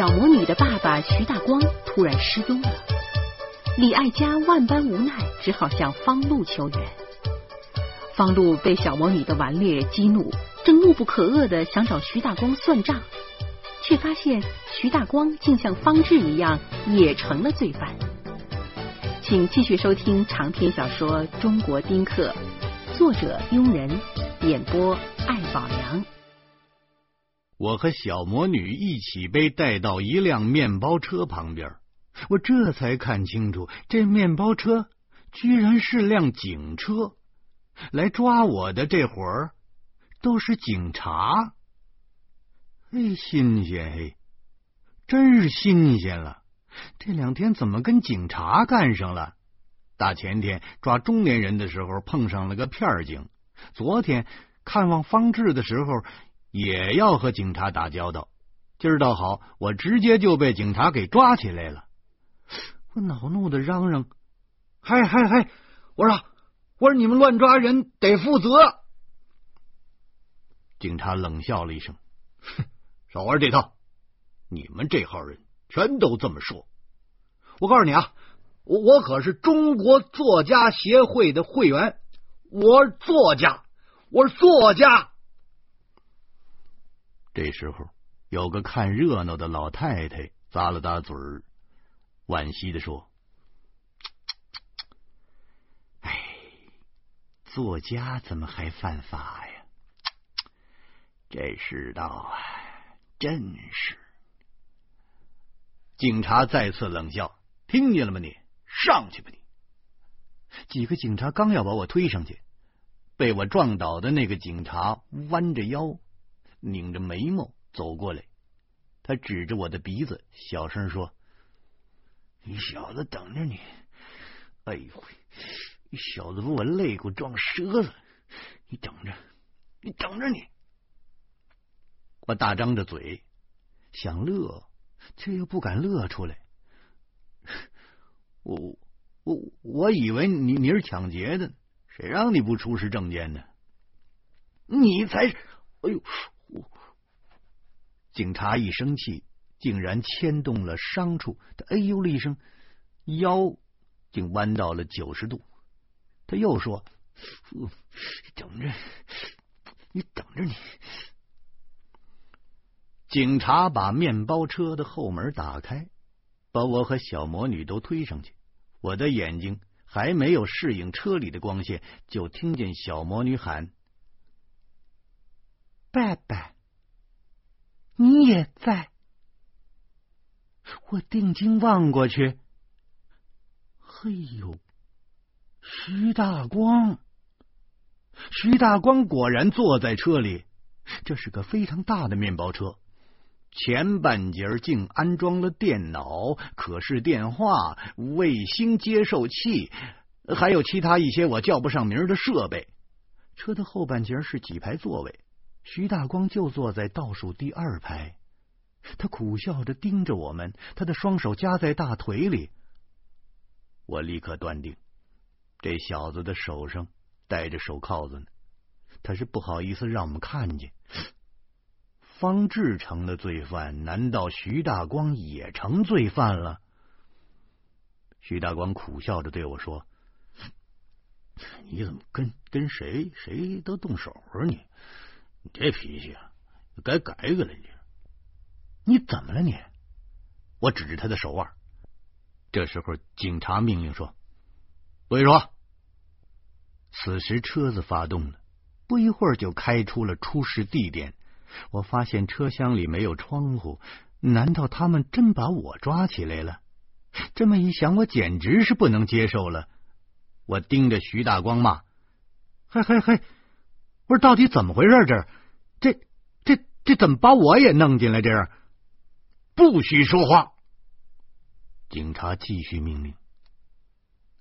小魔女的爸爸徐大光突然失踪了，李爱佳万般无奈，只好向方路求援。方路被小魔女的顽劣激怒，正怒不可遏的想找徐大光算账，却发现徐大光竟像方志一样，也成了罪犯。请继续收听长篇小说《中国丁克》，作者庸人，演播艾宝良。我和小魔女一起被带到一辆面包车旁边，我这才看清楚，这面包车居然是辆警车。来抓我的这伙儿都是警察，哎，新鲜嘿，真是新鲜了！这两天怎么跟警察干上了？大前天抓中年人的时候碰上了个片警，昨天看望方志的时候也要和警察打交道。今儿倒好，我直接就被警察给抓起来了。我恼怒的嚷嚷：“嗨嗨嗨！我说。”我说：“你们乱抓人得负责。”警察冷笑了一声：“哼，少玩这套！你们这号人全都这么说。我告诉你啊，我我可是中国作家协会的会员，我是作家，我是作家。”这时候，有个看热闹的老太太咂了咂嘴儿，惋惜的说。作家怎么还犯法呀？这世道啊，真是！警察再次冷笑：“听见了吗？你上去吧！”你几个警察刚要把我推上去，被我撞倒的那个警察弯着腰，拧着眉毛走过来，他指着我的鼻子，小声说：“你小子等着你！”哎呦！你小子把我肋骨撞折了！你等着，你等着你！我大张着嘴想乐，却又不敢乐出来。我我我以为你你是抢劫的，谁让你不出示证件呢？你才是！哎呦！警察一生气，竟然牵动了伤处。他哎呦了一声，腰竟弯到了九十度。他又说：“等着，你等着你。”警察把面包车的后门打开，把我和小魔女都推上去。我的眼睛还没有适应车里的光线，就听见小魔女喊：“爸爸，你也在。”我定睛望过去，嘿呦！徐大光，徐大光果然坐在车里。这是个非常大的面包车，前半截竟安装了电脑、可视电话、卫星接收器，还有其他一些我叫不上名的设备。车的后半截是几排座位，徐大光就坐在倒数第二排。他苦笑着盯着我们，他的双手夹在大腿里。我立刻断定。这小子的手上戴着手铐子呢，他是不好意思让我们看见。方志成的罪犯，难道徐大光也成罪犯了？徐大光苦笑着对我说：“你怎么跟跟谁谁都动手啊？你你这脾气啊，该改改了。你你怎么了？你？”我指着他的手腕。这时候，警察命令说。不许说。此时车子发动了，不一会儿就开出了出事地点。我发现车厢里没有窗户，难道他们真把我抓起来了？这么一想，我简直是不能接受了。我盯着徐大光骂：“嘿嘿嘿！不是到底怎么回事？这这这这怎么把我也弄进来？这样不许说话！”警察继续命令。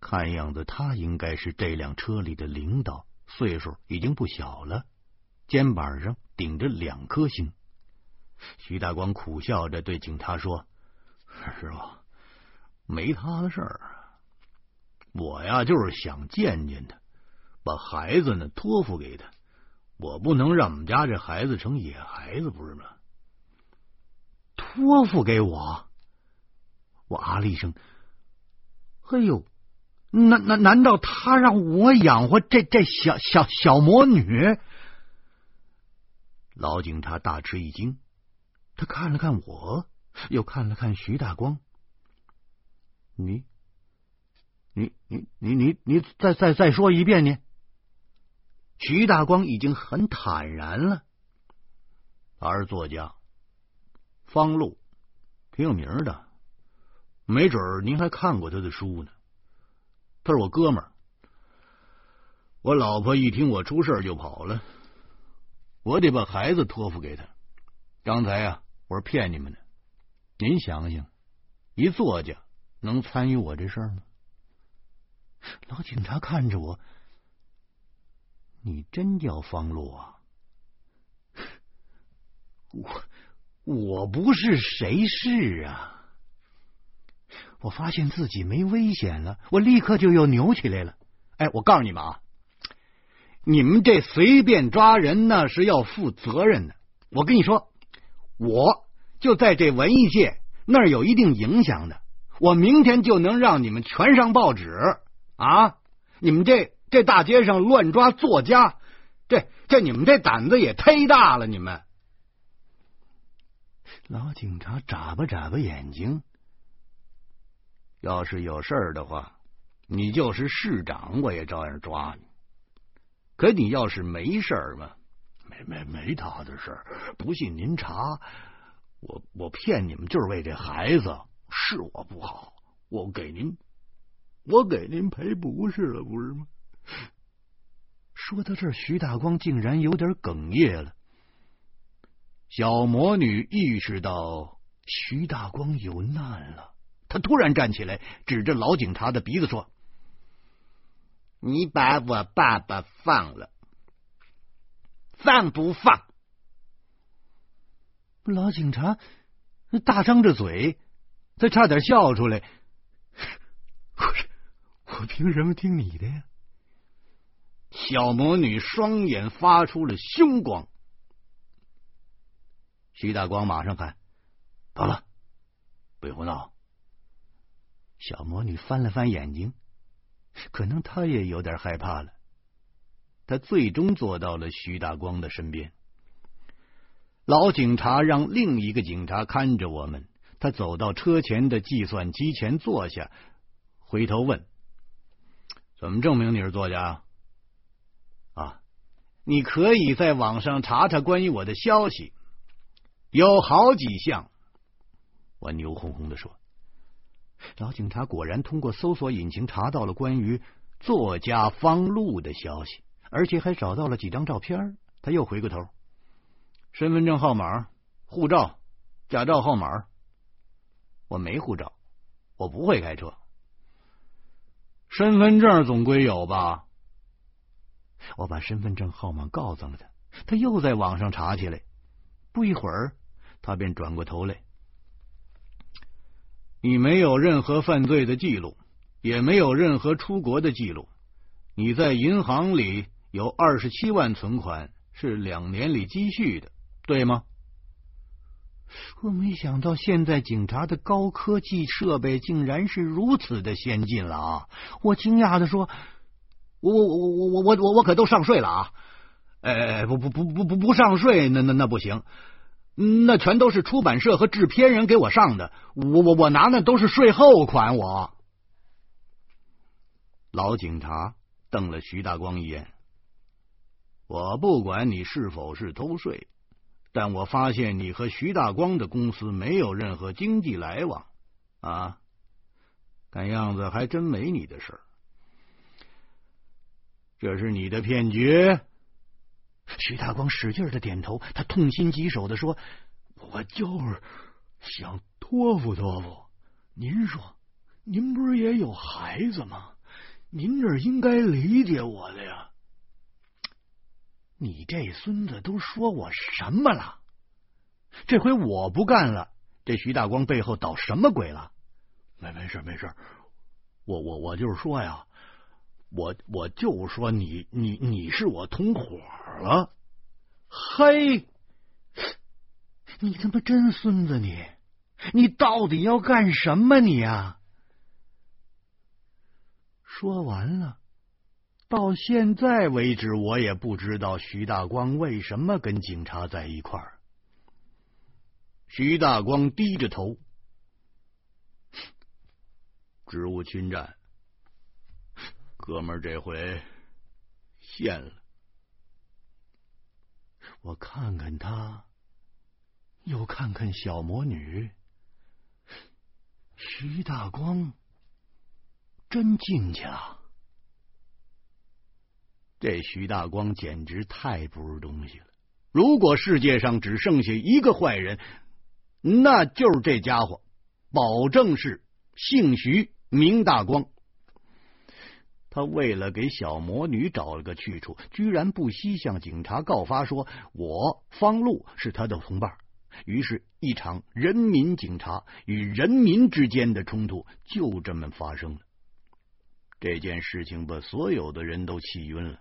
看样子他应该是这辆车里的领导，岁数已经不小了，肩膀上顶着两颗星。徐大光苦笑着对警察说：“师傅，没他的事儿，我呀就是想见见他，把孩子呢托付给他，我不能让我们家这孩子成野孩子，不是吗？”托付给我。我啊了一声：“嘿呦，难难难道他让我养活这这小小小魔女？”老警察大吃一惊，他看了看我，又看了看徐大光。你，你，你，你，你，你再再再说一遍呢？徐大光已经很坦然了。他是作家，方路，挺有名的，没准您还看过他的书呢。他是我哥们儿，我老婆一听我出事就跑了。我得把孩子托付给他。刚才啊，我是骗你们的。您想想，一作家能参与我这事儿吗？老警察看着我，你真叫方路啊？我我不是谁是啊？我发现自己没危险了，我立刻就又扭起来了。哎，我告诉你们啊！你们这随便抓人那是要负责任的。我跟你说，我就在这文艺界那儿有一定影响的。我明天就能让你们全上报纸啊！你们这这大街上乱抓作家，这这你们这胆子也忒大了！你们老警察眨巴眨巴眼睛，要是有事儿的话，你就是市长，我也照样抓你。可你要是没事儿嘛，没没没他的事儿，不信您查，我我骗你们就是为这孩子，是我不好，我给您，我给您赔不是了，不是吗？说到这，徐大光竟然有点哽咽了。小魔女意识到徐大光有难了，她突然站起来，指着老警察的鼻子说。你把我爸爸放了，放不放？老警察大张着嘴，他差点笑出来。我我凭什么听你的呀？小魔女双眼发出了凶光。徐大光马上喊：“好了，不胡闹。”小魔女翻了翻眼睛。可能她也有点害怕了。她最终坐到了徐大光的身边。老警察让另一个警察看着我们。他走到车前的计算机前坐下，回头问：“怎么证明你是作家？”你可以在网上查查关于我的消息，有好几项。我牛哄哄的说。老警察果然通过搜索引擎查到了关于作家方路的消息，而且还找到了几张照片。他又回过头，身份证号码、护照、驾照号码。我没护照，我不会开车。身份证总归有吧？我把身份证号码告诉了他，他又在网上查起来。不一会儿，他便转过头来。你没有任何犯罪的记录，也没有任何出国的记录。你在银行里有二十七万存款，是两年里积蓄的，对吗？我没想到现在警察的高科技设备竟然是如此的先进了啊！我惊讶的说：“我我我我我我我可都上税了啊！哎，不不不不不不上税，那那那不行。”那全都是出版社和制片人给我上的，我我我拿那都是税后款。我老警察瞪了徐大光一眼，我不管你是否是偷税，但我发现你和徐大光的公司没有任何经济来往啊，看样子还真没你的事儿，这是你的骗局。徐大光使劲的点头，他痛心疾首的说：“我就是想托付托付。您说，您不是也有孩子吗？您这应该理解我的呀。你这孙子都说我什么了？这回我不干了，这徐大光背后捣什么鬼了？没没事没事，我我我就是说呀。”我我就说你你你是我同伙了，嘿，你他妈真孙子你！你到底要干什么？你呀！说完了，到现在为止，我也不知道徐大光为什么跟警察在一块儿。徐大光低着头，职务侵占，哥们儿这回现了。我看看他，又看看小魔女。徐大光真进去了，这徐大光简直太不是东西了。如果世界上只剩下一个坏人，那就是这家伙，保证是姓徐名大光。他为了给小魔女找了个去处，居然不惜向警察告发，说我方路是他的同伴。于是，一场人民警察与人民之间的冲突就这么发生了。这件事情把所有的人都气晕了。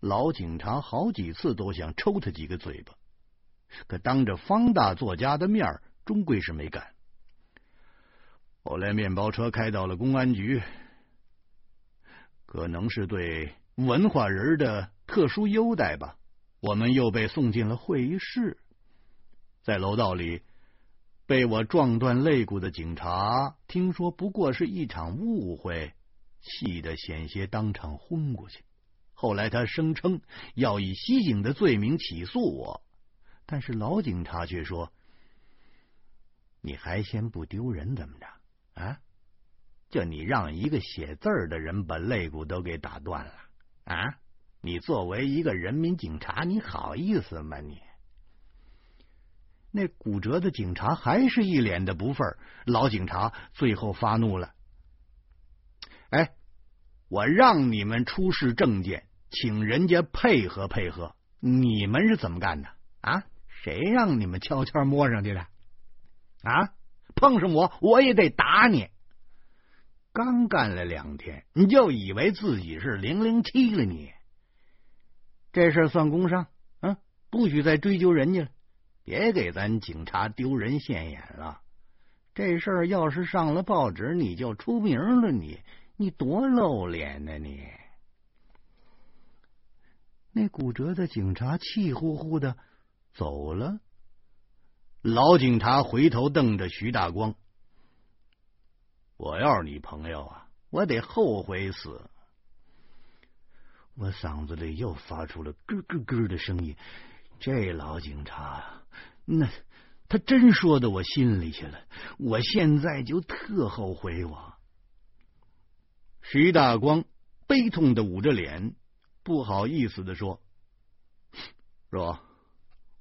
老警察好几次都想抽他几个嘴巴，可当着方大作家的面，终归是没敢。后来，面包车开到了公安局，可能是对文化人的特殊优待吧，我们又被送进了会议室。在楼道里被我撞断肋骨的警察，听说不过是一场误会，气得险些当场昏过去。后来他声称要以袭警的罪名起诉我，但是老警察却说：“你还嫌不丢人怎么着？啊，就你让一个写字的人把肋骨都给打断了啊？你作为一个人民警察，你好意思吗？你？”那骨折的警察还是一脸的不忿老警察最后发怒了：“哎，我让你们出示证件，请人家配合配合，你们是怎么干的啊？谁让你们悄悄摸上去的？啊，碰上我我也得打你！刚干了两天，你就以为自己是零零七了？你这事算工伤，嗯，不许再追究人家了。”别给咱警察丢人现眼了！这事儿要是上了报纸，你就出名了。你你多露脸呢！你那骨折的警察气呼呼的走了。老警察回头瞪着徐大光：“我要是你朋友啊，我得后悔死！”我嗓子里又发出了咯咯咯的声音。这老警察。那他真说到我心里去了，我现在就特后悔。我徐大光悲痛的捂着脸，不好意思的说：“是吧？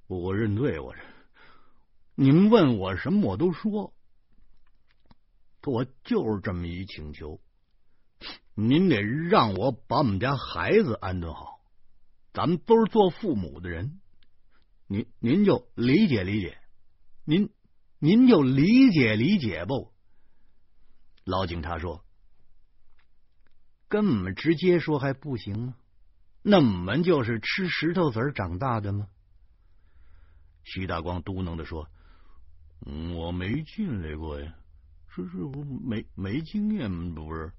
我认罪，我这您问我什么我都说，我就是这么一请求，您得让我把我们家孩子安顿好。咱们都是做父母的人。”您您就理解理解，您您就理解理解不？老警察说：“跟我们直接说还不行吗？那我们就是吃石头子儿长大的吗？”徐大光嘟囔的说：“我没进来过呀，是是，我没没经验，不是。”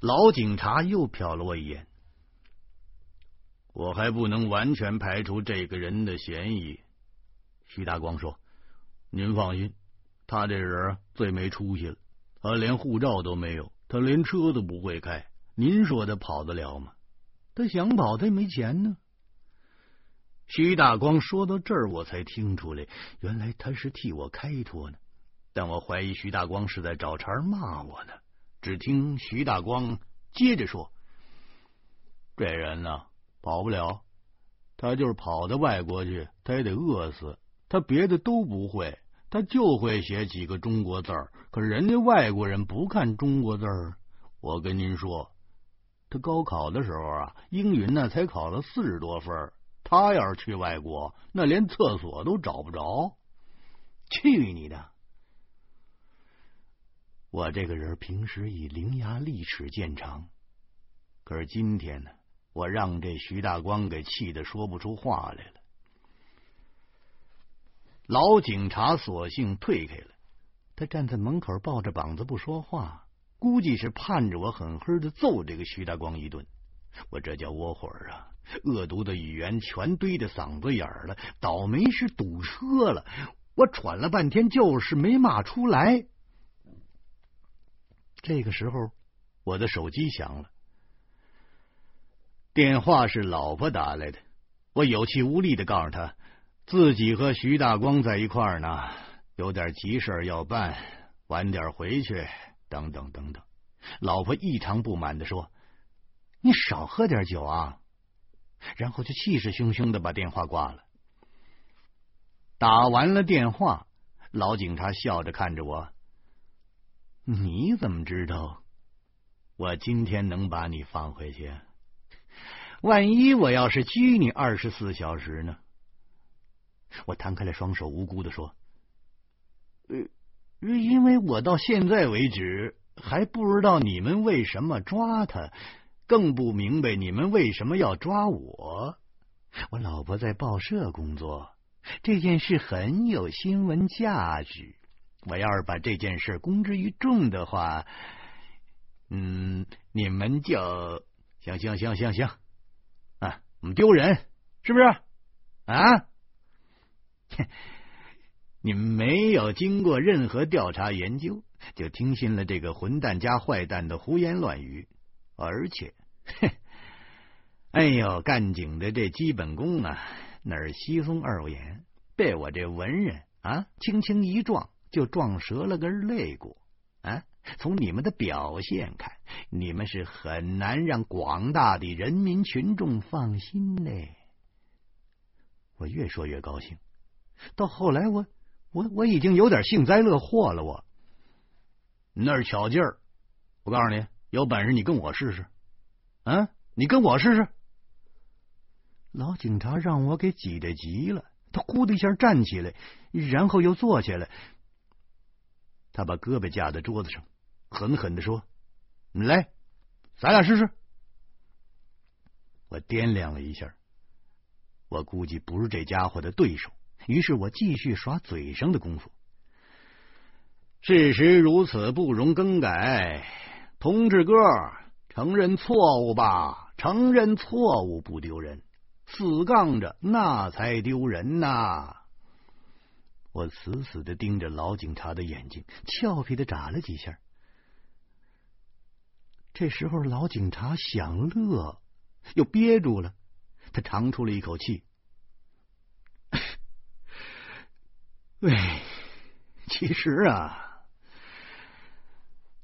老警察又瞟了我一眼。我还不能完全排除这个人的嫌疑，徐大光说：“您放心，他这人最没出息了，他连护照都没有，他连车都不会开，您说他跑得了吗？他想跑，他也没钱呢。”徐大光说到这儿，我才听出来，原来他是替我开脱呢。但我怀疑徐大光是在找茬骂我呢。只听徐大光接着说：“这人呢？”跑不了，他就是跑到外国去，他也得饿死。他别的都不会，他就会写几个中国字儿。可人家外国人不看中国字儿。我跟您说，他高考的时候啊，英语那才考了四十多分。他要是去外国，那连厕所都找不着。去你的！我这个人平时以伶牙俐齿见长，可是今天呢？我让这徐大光给气得说不出话来了。老警察索性退开了。他站在门口，抱着膀子不说话，估计是盼着我狠狠的揍这个徐大光一顿。我这叫窝火啊！恶毒的语言全堆在嗓子眼了。倒霉是堵车了，我喘了半天，就是没骂出来。这个时候，我的手机响了，电话是老婆打来的。我有气无力的告诉他，自己和徐大光在一块儿呢，有点急事要办，晚点回去，等等等等。老婆异常不满的说：“你少喝点酒啊！”然后就气势汹汹的把电话挂了。打完了电话，老警察笑着看着我。你怎么知道我今天能把你放回去？万一我要是拘你二十四小时呢？我摊开了双手，无辜的说：“呃，因为我到现在为止还不知道你们为什么抓他，更不明白你们为什么要抓我。我老婆在报社工作，这件事很有新闻价值。”我要是把这件事公之于众的话，嗯，你们就行行行行行啊，我们丢人是不是啊？你们没有经过任何调查研究，就听信了这个混蛋加坏蛋的胡言乱语，而且，哎呦，干警的这基本功啊，那是稀松二五眼，被我这文人啊轻轻一撞。就撞折了根肋骨啊！从你们的表现看，你们是很难让广大的人民群众放心的。我越说越高兴，到后来我我我已经有点幸灾乐祸了。我那是巧劲儿，我告诉你，有本事你跟我试试，啊，你跟我试试。老警察让我给挤得急了，他呼的一下站起来，然后又坐下来。他把胳膊架在桌子上，狠狠的说：“你来，咱俩试试。”我掂量了一下，我估计不是这家伙的对手，于是我继续耍嘴上的功夫。事实如此，不容更改。同志哥，承认错误吧，承认错误不丢人，死杠着那才丢人呐！我死死的盯着老警察的眼睛，俏皮的眨了几下。这时候，老警察想乐，又憋住了，他长出了一口气。喂，其实啊，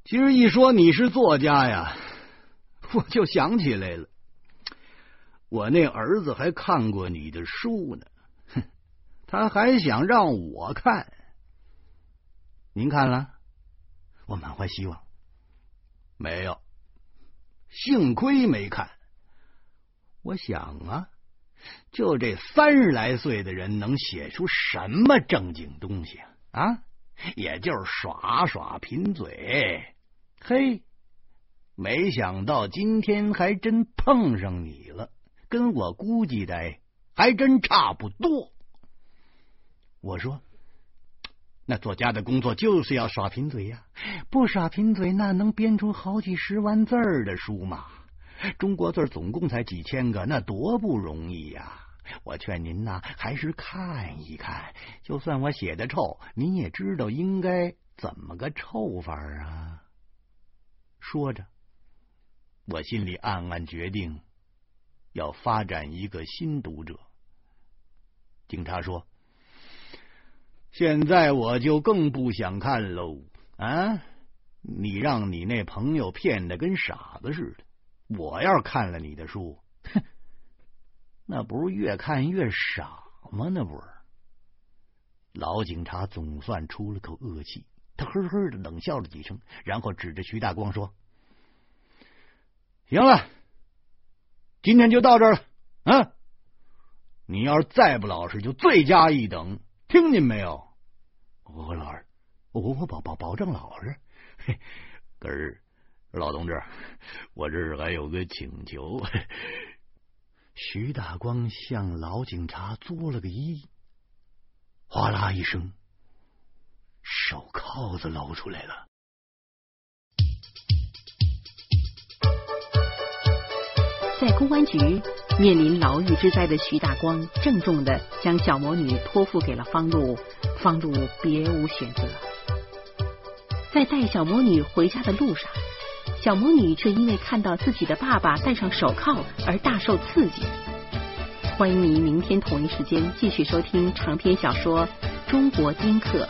其实一说你是作家呀，我就想起来了，我那儿子还看过你的书呢。他还想让我看，您看了？我满怀希望。没有，幸亏没看。我想啊，就这三十来岁的人能写出什么正经东西啊？啊，也就是耍耍贫嘴。嘿，没想到今天还真碰上你了，跟我估计的还真差不多。我说：“那作家的工作就是要耍贫嘴呀，不耍贫嘴，那能编出好几十万字的书吗？中国字总共才几千个，那多不容易呀！我劝您呐，还是看一看。就算我写的臭，您也知道应该怎么个臭法啊。”说着，我心里暗暗决定要发展一个新读者。警察说。现在我就更不想看喽啊！你让你那朋友骗的跟傻子似的，我要是看了你的书，哼，那不是越看越傻吗？那不是？老警察总算出了口恶气，他呵呵的冷笑了几声，然后指着徐大光说：“行了，今天就到这儿了啊！你要是再不老实，就罪加一等。”听见没有？我老二，我我保保保证老实。可是老同志，我这儿还有个请求。徐大光向老警察作了个揖，哗啦一声，手铐子露出来了。在公安局面临牢狱之灾的徐大光，郑重的将小魔女托付给了方露，方露别无选择。在带小魔女回家的路上，小魔女却因为看到自己的爸爸戴上手铐而大受刺激。欢迎您明天同一时间继续收听长篇小说《中国丁克》。